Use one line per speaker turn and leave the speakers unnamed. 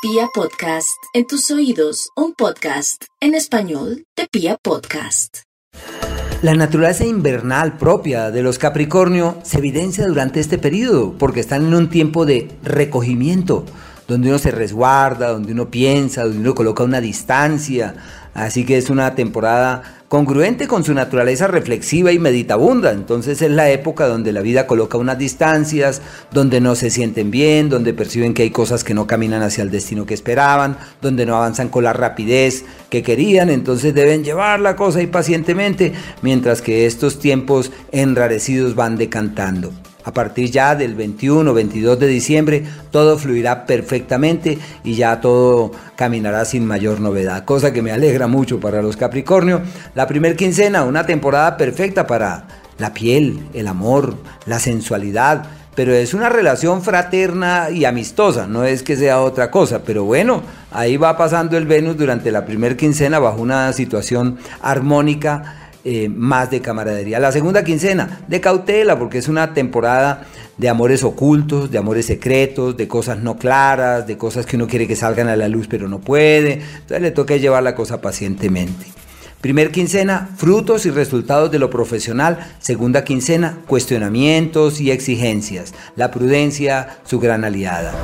Pia Podcast, en tus oídos, un podcast en español de Pia Podcast.
La naturaleza invernal propia de los Capricornio se evidencia durante este periodo porque están en un tiempo de recogimiento, donde uno se resguarda, donde uno piensa, donde uno coloca una distancia. Así que es una temporada congruente con su naturaleza reflexiva y meditabunda. Entonces es la época donde la vida coloca unas distancias, donde no se sienten bien, donde perciben que hay cosas que no caminan hacia el destino que esperaban, donde no avanzan con la rapidez que querían, entonces deben llevar la cosa ahí pacientemente, mientras que estos tiempos enrarecidos van decantando. A partir ya del 21 22 de diciembre todo fluirá perfectamente y ya todo caminará sin mayor novedad, cosa que me alegra mucho para los Capricornio. La primer quincena, una temporada perfecta para la piel, el amor, la sensualidad, pero es una relación fraterna y amistosa, no es que sea otra cosa, pero bueno, ahí va pasando el Venus durante la primer quincena bajo una situación armónica eh, más de camaradería. La segunda quincena, de cautela, porque es una temporada de amores ocultos, de amores secretos, de cosas no claras, de cosas que uno quiere que salgan a la luz pero no puede. Entonces le toca llevar la cosa pacientemente. Primer quincena, frutos y resultados de lo profesional. Segunda quincena, cuestionamientos y exigencias. La prudencia, su gran aliada.